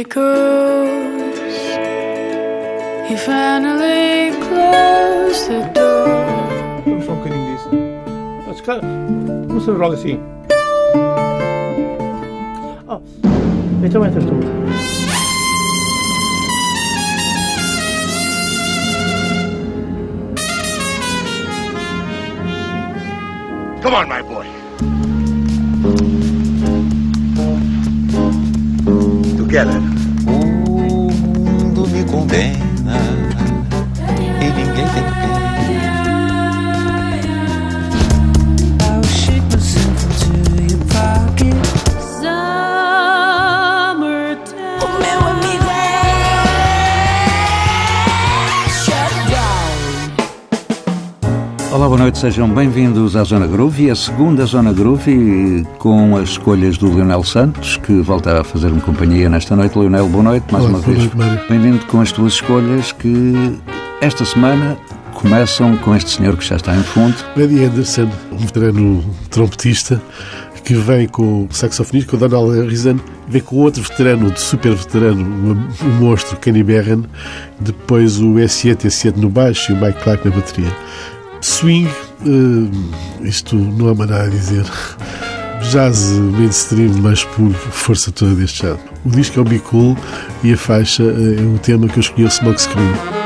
echoes. He finally closed the door. I'm fucking in this. That's kind of. What's the wrong scene? Oh, it's a winter tour. Come on, my boy. Together. Noite, sejam bem-vindos à Zona Groove, a segunda Zona Groove com as escolhas do Leonel Santos, que volta a fazer-me companhia nesta noite. Leonel, boa noite, mais Olá, uma boa vez. Bem-vindo com as tuas escolhas que esta semana começam com este senhor que já está em fundo. Eddie Anderson, um veterano trompetista, que vem com o saxofonista, com o Donald Harrison, vem com outro veterano, de super veterano, um, um monstro, Kenny Barron, depois o S7, S7 no baixo e o Mike Clark na bateria. Swing, eh, isto não há nada a dizer. Jazz mainstream, mas por força toda deste género. O disco é o Be Cool e a faixa eh, é o tema que eu escolhi, o Smoke Screen.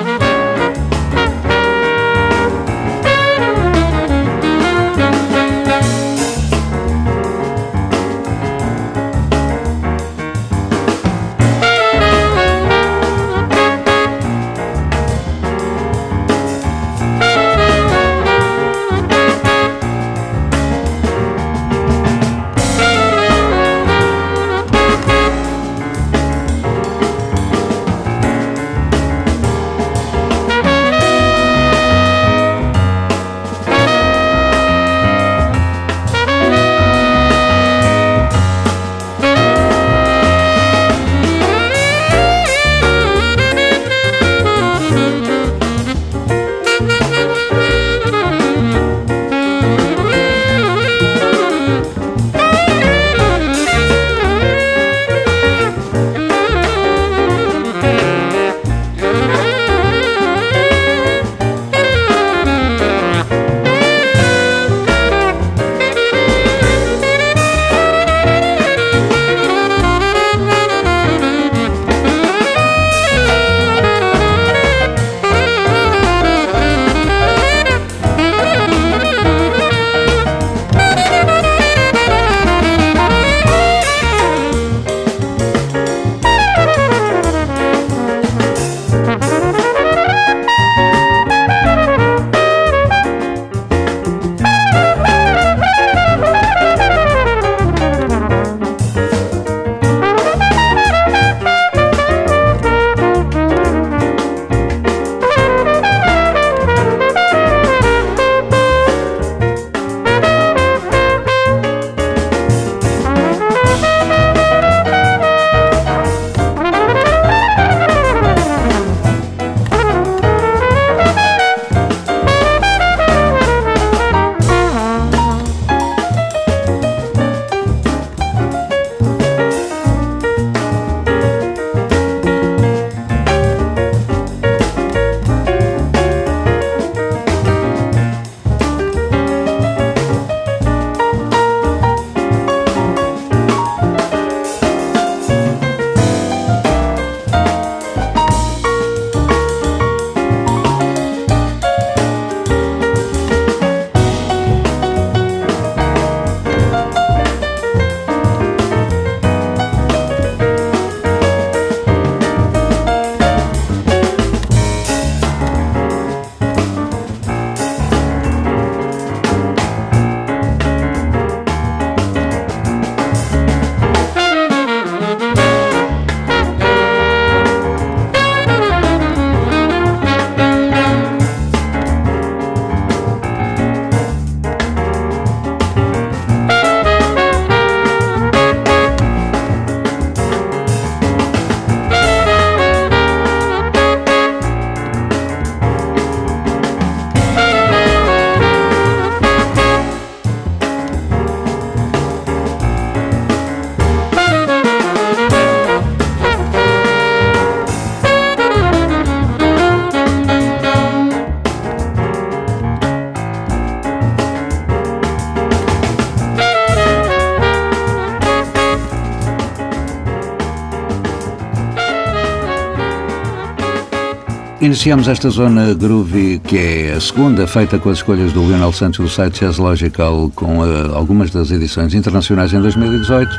Iniciamos esta zona groovy, que é a segunda, feita com as escolhas do Lionel Santos do site Jazz Logical, com uh, algumas das edições internacionais em 2018.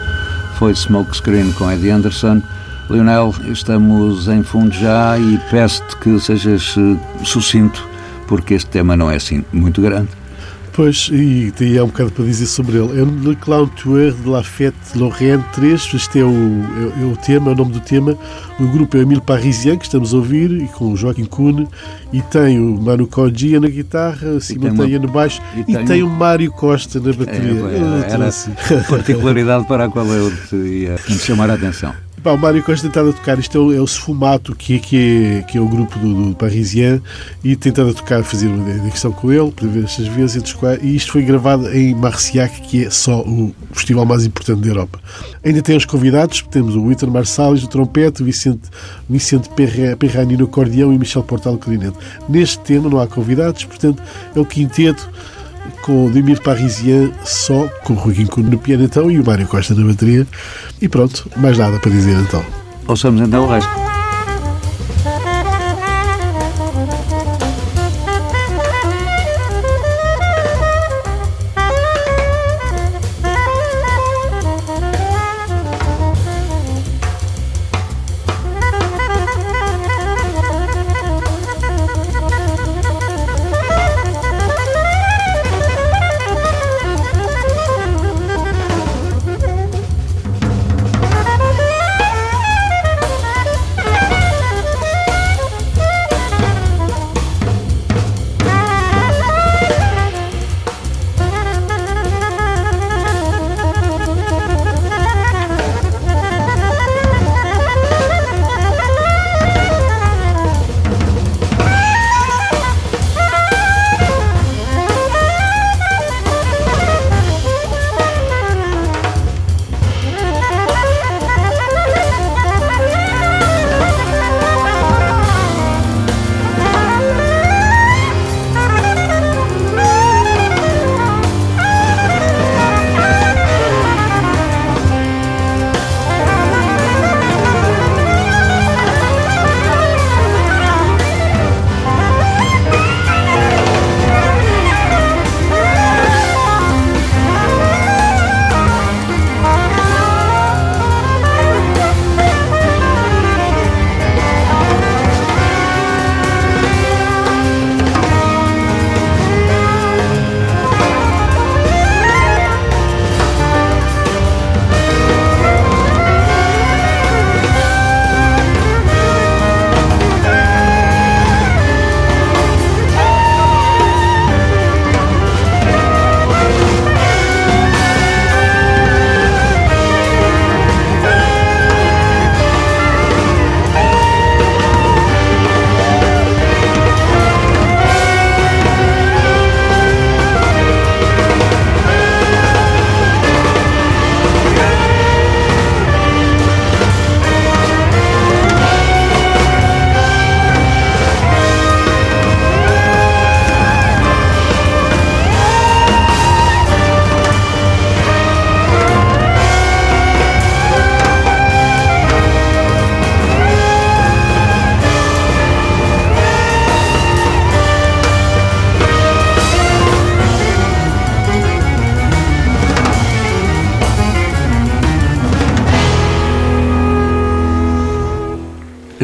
Foi Smokescreen com Eddie Anderson. Lionel, estamos em fundo já e peço-te que sejas uh, sucinto, porque este tema não é assim muito grande. Pois, e tem há um bocado para dizer sobre ele. É Le Clown Tour de La Fête Lorraine 3. Este é o, é, é o tema, é o nome do tema. O grupo é o Emile Parisien, que estamos a ouvir, e com o Joaquim Kuhn. E tem o Manu Kogia na guitarra, Simonteia no baixo. E, e tem, tem uma... o Mário Costa na bateria. É, era, era particularidade para a qual eu te ia chamar a atenção. Pá, o Mário Costa tentado a tocar, isto é o, é o Sfumato, que, é, que, é, que é o grupo do, do Parisien, e tentado a tocar, fazer uma edição com ele, para ver estas vezes, e isto foi gravado em Marciac, que é só o festival mais importante da Europa. Ainda tem os convidados, temos o Witter Marsalis no trompete, Vicente, Vicente Perrani no acordeão e Michel Portal no clarinete. Neste tema não há convidados, portanto é o quinteto com o Demir Parisien só, com o Rui Quinco no piano então e o Mário Costa na bateria. E pronto, mais nada para dizer então. Ouçamos então o resto.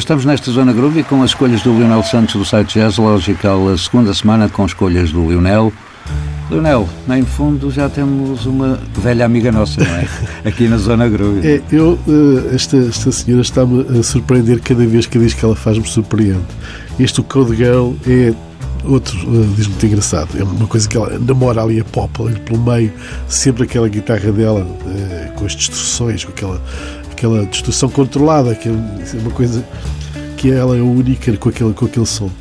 Estamos nesta zona groovy com as escolhas do Lionel Santos do site Jazz Logical, a segunda semana com escolhas do Lionel. Lionel, em fundo já temos uma velha amiga nossa, não é? Aqui na zona groovy. É, eu, eh, esta, esta senhora está-me a surpreender cada vez que diz que ela faz-me surpreende. Este o Code Girl é outro uh, diz muito engraçado. É uma coisa que ela namora ali a pop, ali pelo meio, sempre aquela guitarra dela, uh, com as distorções, com aquela aquela distorção controlada, que é uma coisa que ela é única com aquele, com aquele som.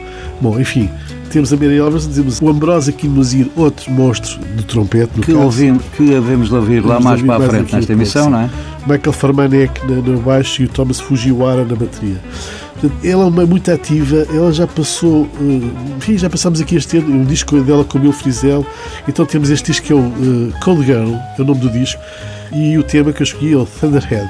Bom, enfim, temos a Mary Alvarez, dizemos o Ambrose aqui nos ir outro monstro do trompete. No que, ouvimos, que havemos de ouvir lá mais para a frente nesta emissão, não é? Michael Farmanek na, no baixo e o Thomas Fujiwara na bateria. ela é uma muito ativa, ela já passou, uh, enfim, já passámos aqui este ano, um disco dela com o Bill Frisell, então temos este disco que é o uh, Cold Girl, é o nome do disco, e o tema que eu escolhi é o Thunderhead.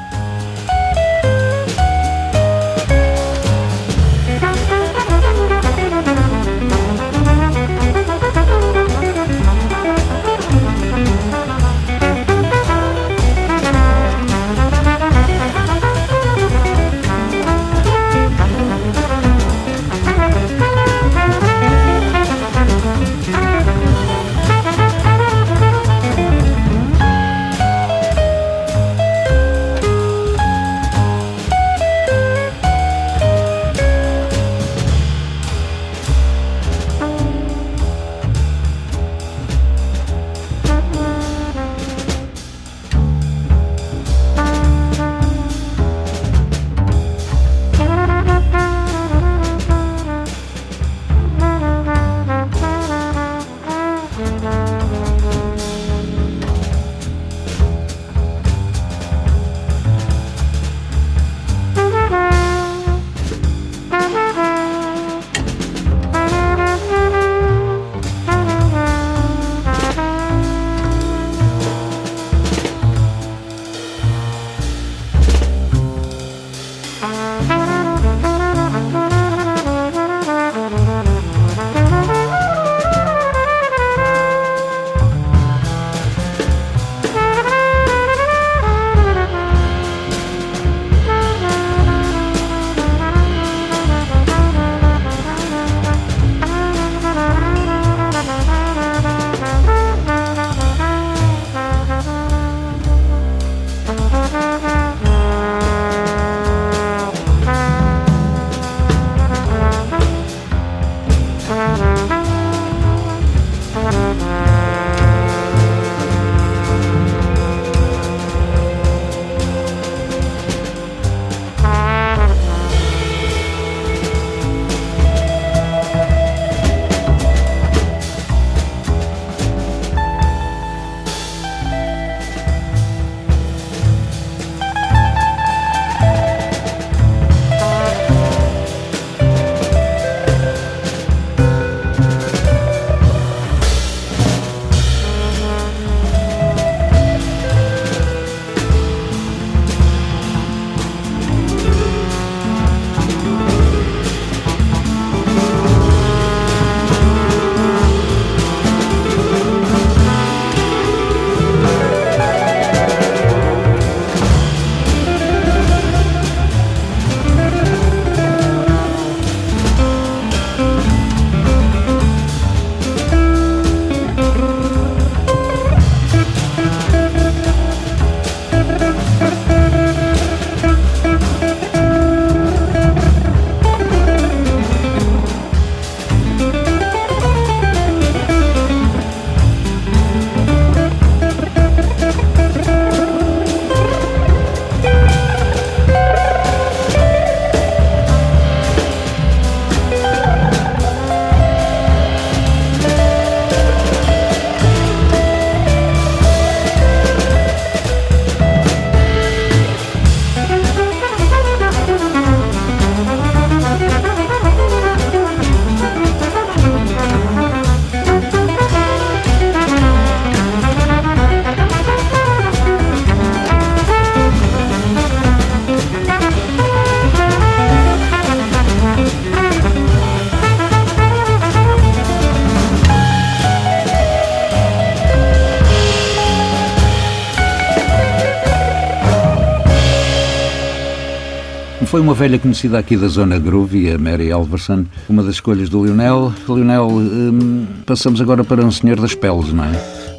Foi uma velha conhecida aqui da zona groovy, a Mary Alverson, uma das escolhas do Lionel. Lionel, hum, passamos agora para um senhor das peles, não é?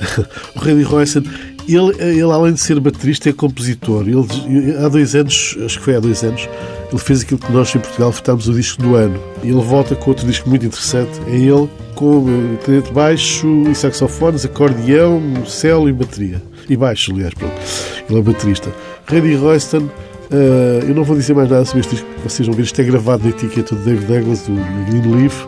o Randy Royson, ele, ele além de ser baterista, é compositor. Ele, há dois anos, acho que foi há dois anos, ele fez aquilo que nós em Portugal votámos o disco do ano. Ele volta com outro disco muito interessante. É ele com uh, de baixo e saxofones, acordeão, celo e bateria. E baixo, aliás, pronto. Ele é baterista. Randy Royston, uh, eu não vou dizer mais nada sobre este disco, vocês vão ver, isto é gravado na etiqueta do David Douglas, do Green Leaf.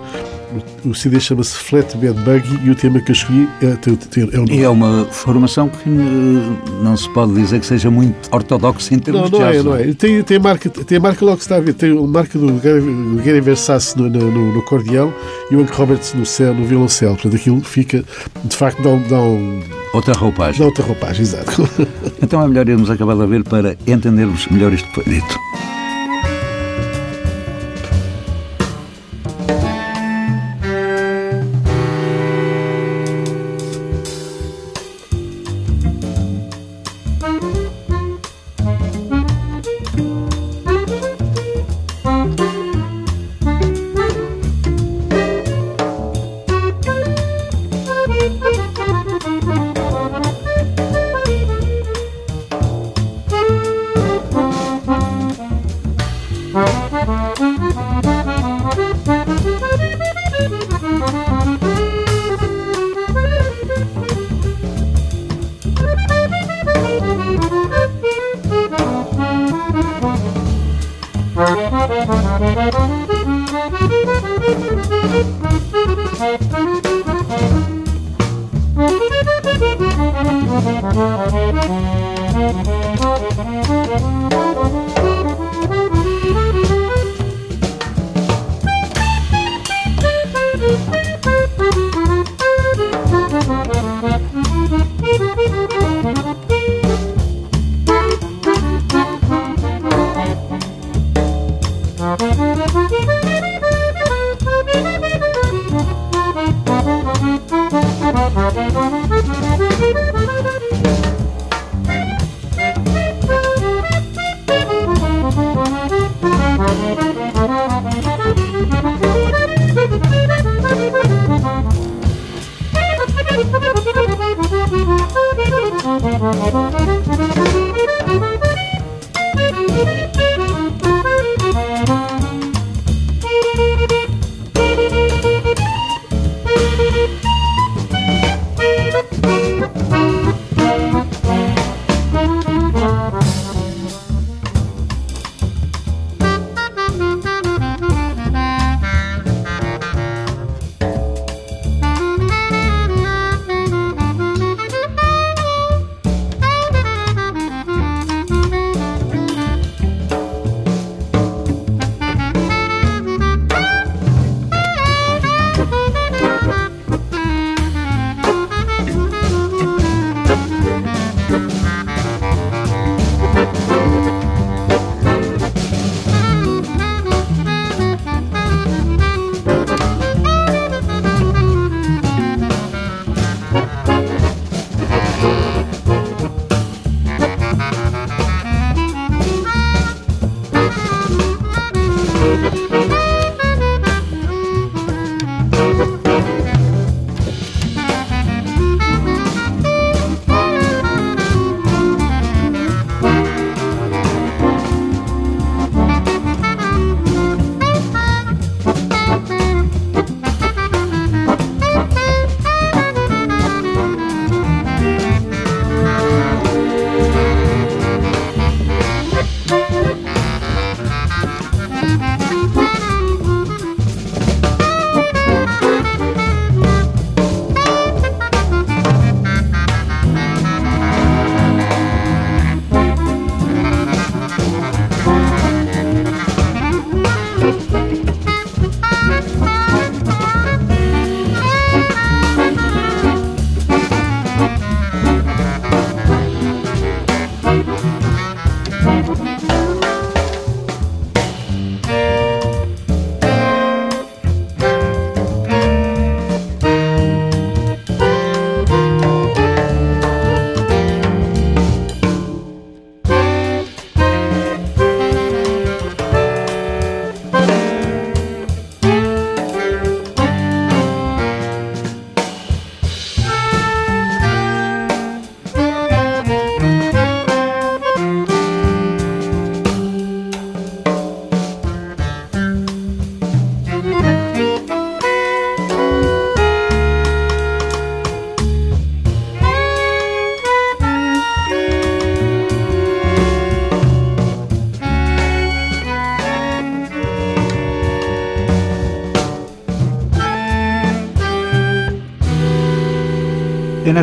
O CD chama-se Flatbed Buggy e o tema que eu escolhi é, é, o E é uma formação que não se pode dizer que seja muito ortodoxa em termos não, não de jazz. É, não é, Tem, tem, a marca, tem a marca logo que está a ver. Tem a marca do Gary Versace no, no, no acordeão e o Hank Roberts no, céu, no violoncelo. Portanto, aquilo fica, de facto, dá, dá um... Outra roupagem. Dá outra roupagem, exato. Então é melhor irmos acabar de ver para entendermos melhor isto que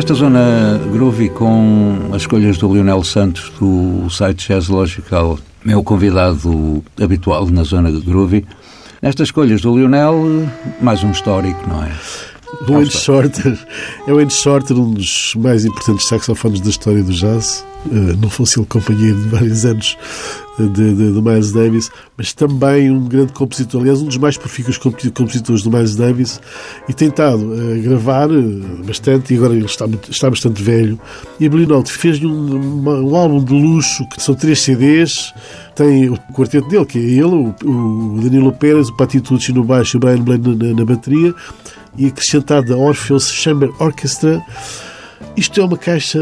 nesta zona groovy com as escolhas do Lionel Santos do site Jazz Logical, meu convidado habitual na zona groovy. Nestas escolhas do Lionel, mais um histórico, não é? O Wayne Shorter é o Wayne Shorter, um dos mais importantes saxofones da história do jazz. Uh, não fosse ele companheiro de vários anos de, de, de, Miles Davis, mas também um grande compositor, aliás, um dos mais profícuos compositores do Miles Davis, e tem estado a gravar uh, bastante, e agora ele está, está bastante velho. E a Blue Note fez-lhe um, um, álbum de luxo, que são três CDs, tem o quarteto dele, que é ele, o, o Danilo Pérez, o Pati Tucci no baixo e o Brian Blaine na, na bateria, e acrescentada Orpheus Chamber Orchestra. Isto é uma caixa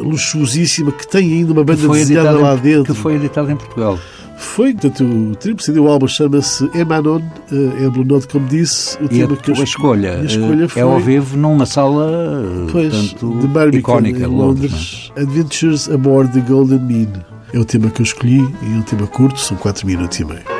luxuosíssima que tem ainda uma banda desenhada lá dentro. Que foi editada em Portugal. Foi, portanto, o triplo CD, o álbum chama-se Emanon, é Blue Note, como disse. O e tema a, que eu a escolha, a escolha foi, é ao vivo numa sala pois, portanto, de Barbican, icónica, em Londres. Londres Adventures Aboard the Golden Mean. É o tema que eu escolhi e é um tema curto, são 4 minutos e meio.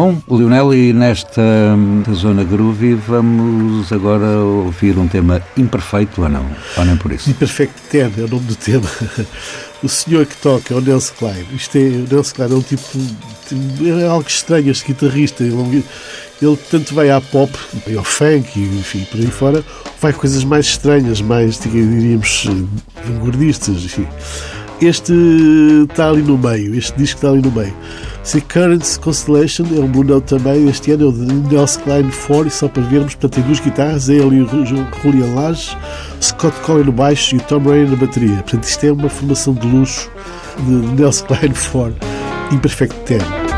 Bom, Lionel, e nesta hum, zona groovy vamos agora ouvir um tema imperfeito ou não? Ou nem por isso? Imperfect Ten é o nome do tema. O senhor que toca é o Nelson Klein. Isto é, o Nelson Klein é um tipo. É algo estranho, este guitarrista. Ele, tanto vai à pop, vai ao funk, enfim, por aí fora, vai coisas mais estranhas, mais, diríamos, vanguardistas, enfim. Este está ali no meio, este disco está ali no meio. Se Currents Constellation é um Bruno também, este ano é o de Nelson Klein 4, e só para vermos, portanto tem duas guitarras, é e o Julian Lage, Scott Collin no baixo e o Tom Ray na bateria. Portanto, isto é uma formação de luxo de Nelson Klein 4, Imperfect 10.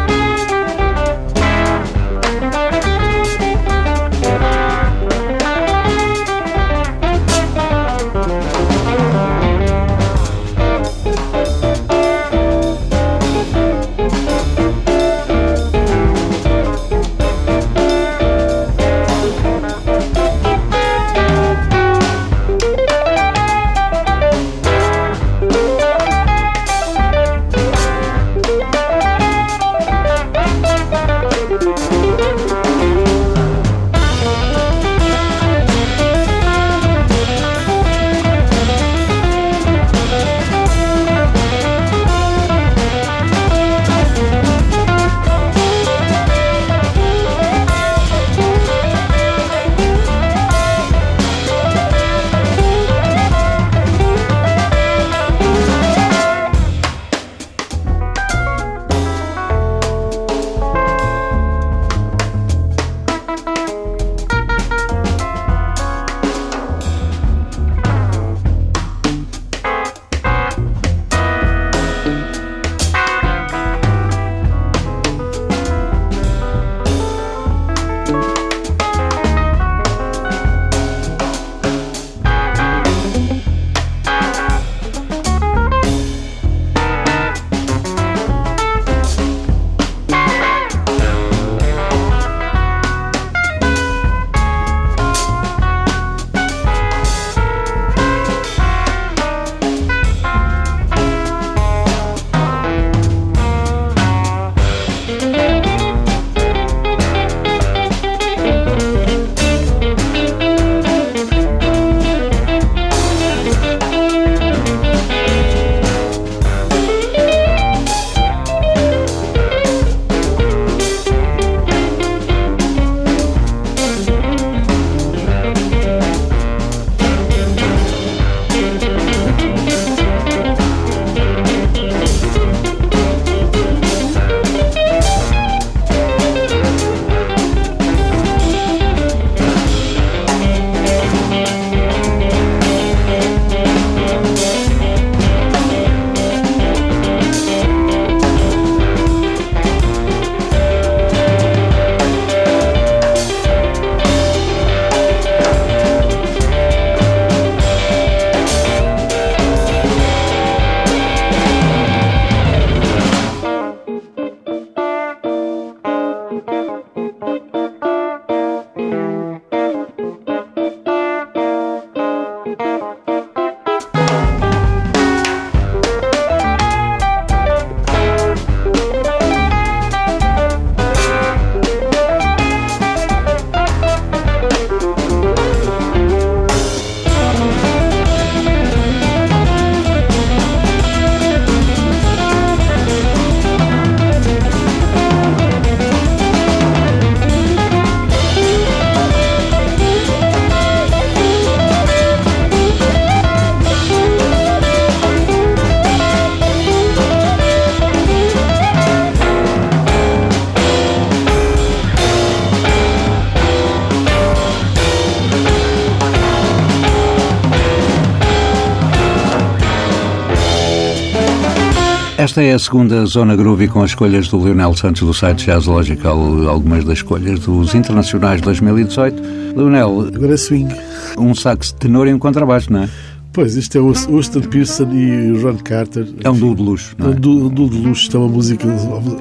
Esta é a segunda Zona Groovy com as escolhas do Leonel Santos do site Jazz Logical, algumas das escolhas dos Internacionais 2018. Leonel, Agora é swing. um sax tenor e um contrabaixo, não é? Pois, isto é o Austin Pearson e o Ron Carter. É um duo de luxo, É não um é? duo, um duo de luxo, isto é uma música.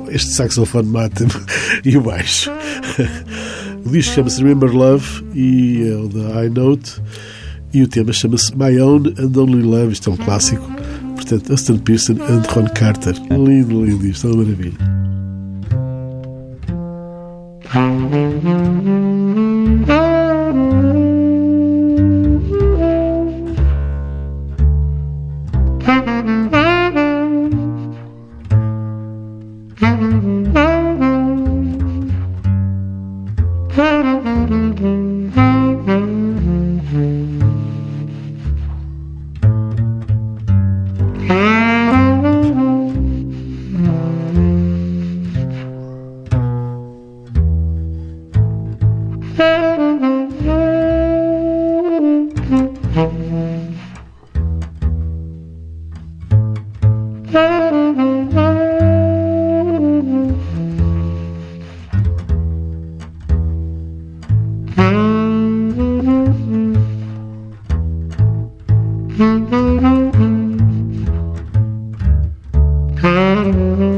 Este saxofone mata-me e o baixo. O disco chama-se Remember Love e é o da High Note. E o tema chama-se My Own and Only Love. Isto é um clássico. Portanto, Austin Pearson and Ron Carter. Lindo, lindo. Isto é uma maravilha. Mm-hmm.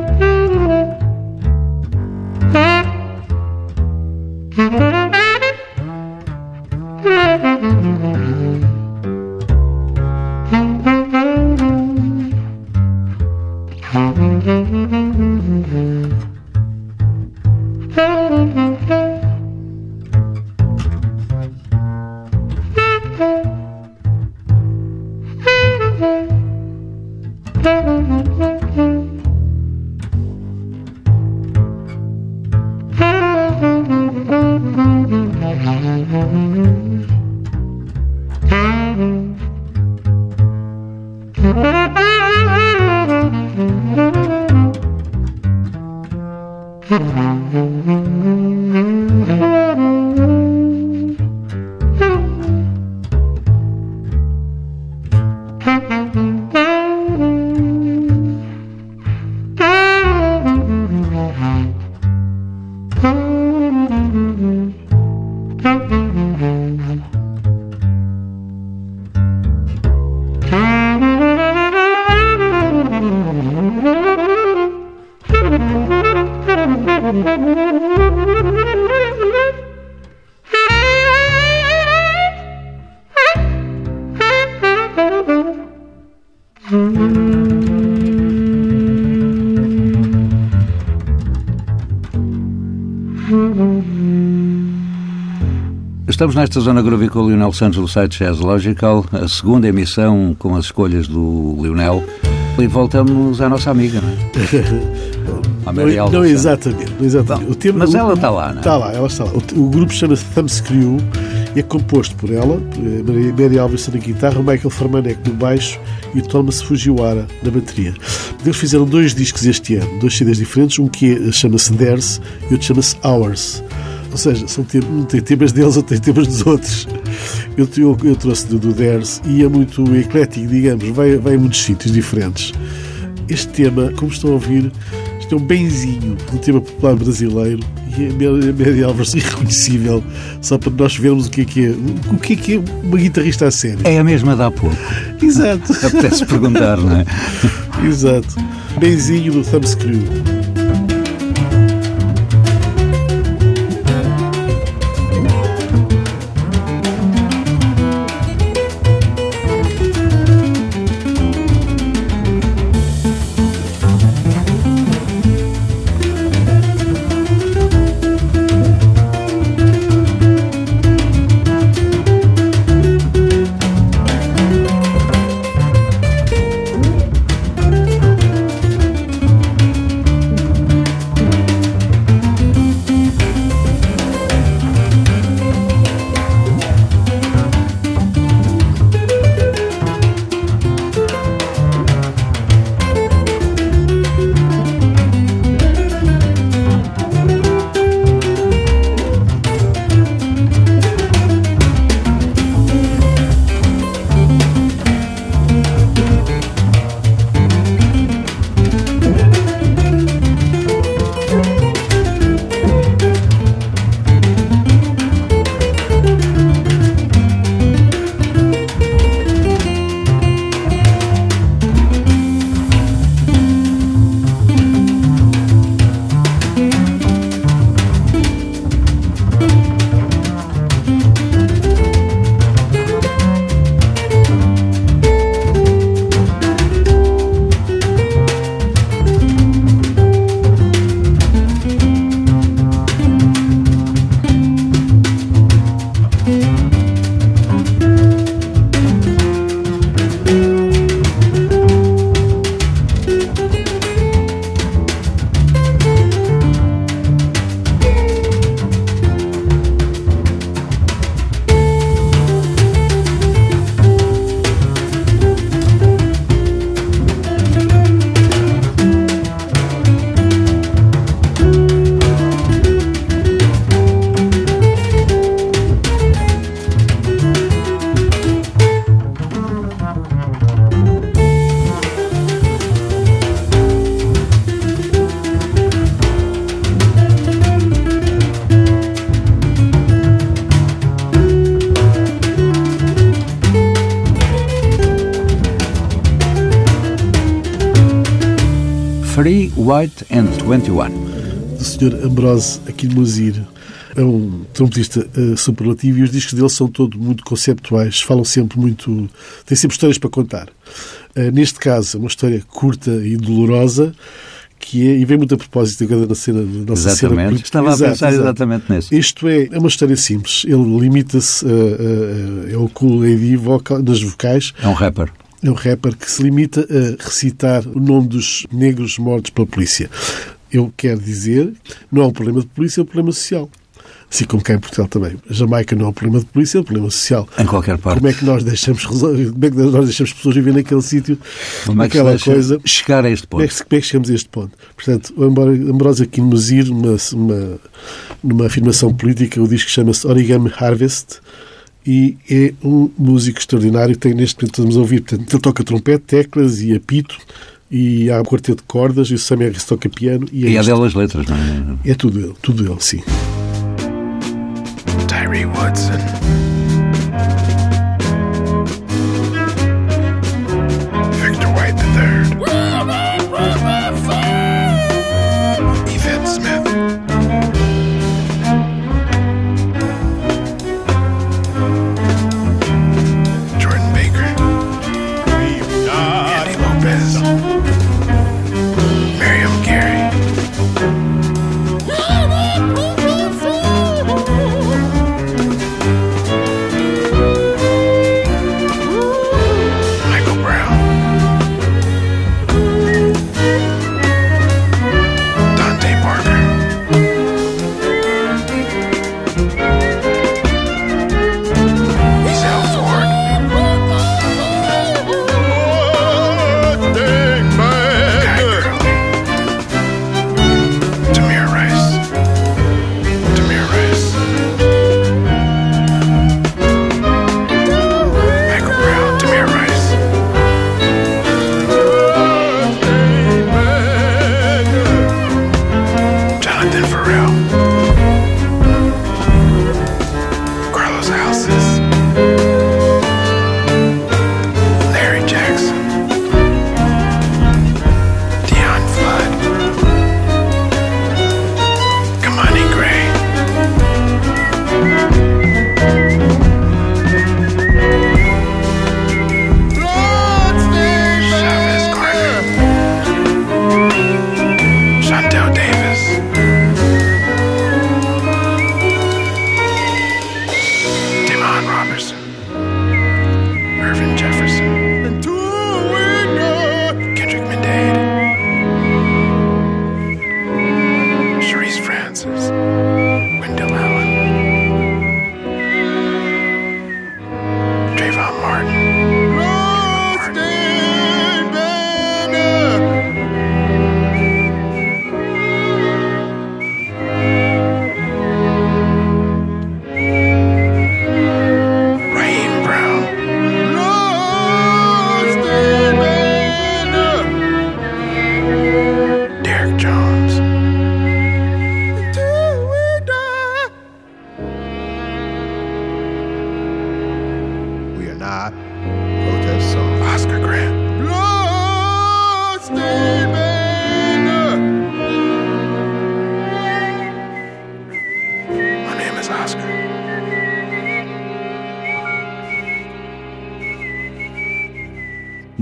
thank you Estamos nesta zona groovy com o Lionel Santos do site Jazz Logical, a segunda emissão com as escolhas do Lionel. E voltamos à nossa amiga, não é? À Mary não, Alves. não, exatamente. não exatamente. O tema- mas o- ela está lá, não é? Está lá, ela está lá. O, o grupo chama-se Thumbscrew e é composto por ela, eh, Mary, Alves na guitarra, Michael Farmanek no baixo e Thomas Fujiwara na bateria. Eles fizeram dois discos este ano, dois CDs diferentes, um que é- chama-se Theirs e outro chama-se Ours. Ou seja, são um tem temas deles, outro tem temas dos outros. Eu, eu, eu trouxe do, do Theirs e é muito eclético, digamos, vai, vai em muitos sítios diferentes. Este tema, como estão a ouvir, isto é um benzinho do tema popular brasileiro e a a Mary Alves irreconhecível, só para nós vermos o que é que é, o que é, que é uma guitarrista a sério. É a mesma de há pouco. Exato, Apetece perguntar, não é? exato. Benzinho do Thumbscrew. Sr. Ambrose Aquilmozir. É um trompetista eh, superlativo e os discos dele são todos muito conceptuais, falam sempre muito. têm sempre histórias para contar. Eh, neste caso, é uma história curta e dolorosa. Que é, e vem muito a propósito agora da cena, da nossa cena Exatamente. política. Estava a Exato, pensar exato. exatamente nisso. Isto é, é uma história simples. Ele limita-se a, a, a, é o cool AD vocal, nas vocais. É um rapper. É um rapper que se limita a recitar o nome dos negros mortos pela polícia. Eu quero dizer, não é um problema de polícia, é um problema social. Assim como cá em Portugal também. A Jamaica não é um problema de polícia, é um problema social. Em qualquer parte. Como é que nós deixamos, como é que nós deixamos pessoas viver naquele sítio, é que naquela deixa coisa? chegar a este Como é, ponto? que, como é que chegamos a este ponto? Portanto, o Ambro- Ambrosio Aquino-Mozir, numa, uma, numa afirmação política, o disco chama-se Origami Harvest e é um músico extraordinário. Tem neste momento, estamos a ouvir, portanto, ele toca trompete, teclas e apito e há um quarteto de cordas e o Sam Harris toca piano e é, E há delas letras, não é? é tudo ele, tudo ele, sim. Tyree Woodson.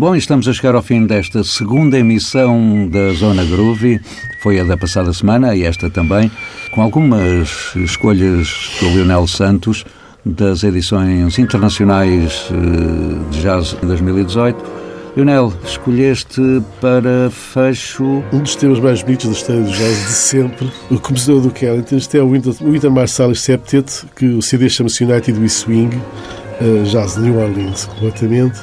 Bom, estamos a chegar ao fim desta segunda emissão da Zona Groovy. Foi a da passada semana e esta também, com algumas escolhas do Leonel Santos das edições internacionais eh, de jazz em 2018. Leonel, escolheste para fecho Um dos temas mais bonitos da história do jazz de sempre. O compositor do Kellington, isto é o Winter, Marsalis Septet, que o CD chama-se United We Swing, eh, jazz de New Orleans completamente.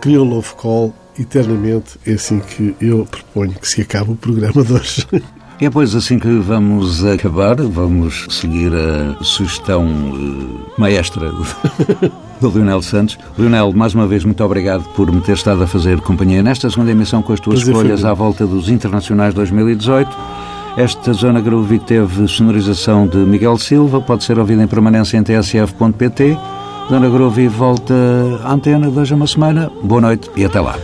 Criou Love Call eternamente. É assim que eu proponho que se acabe o programa de hoje. E é pois assim que vamos acabar, vamos seguir a sugestão eh, maestra do Leonel Santos. Leonel, mais uma vez, muito obrigado por me ter estado a fazer companhia nesta segunda emissão com as tuas foi escolhas à volta dos Internacionais 2018. Esta Zona Groovy teve sonorização de Miguel Silva, pode ser ouvida em permanência em tsf.pt. Zona Groovy volta à antena de hoje a uma semana. Boa noite e até lá.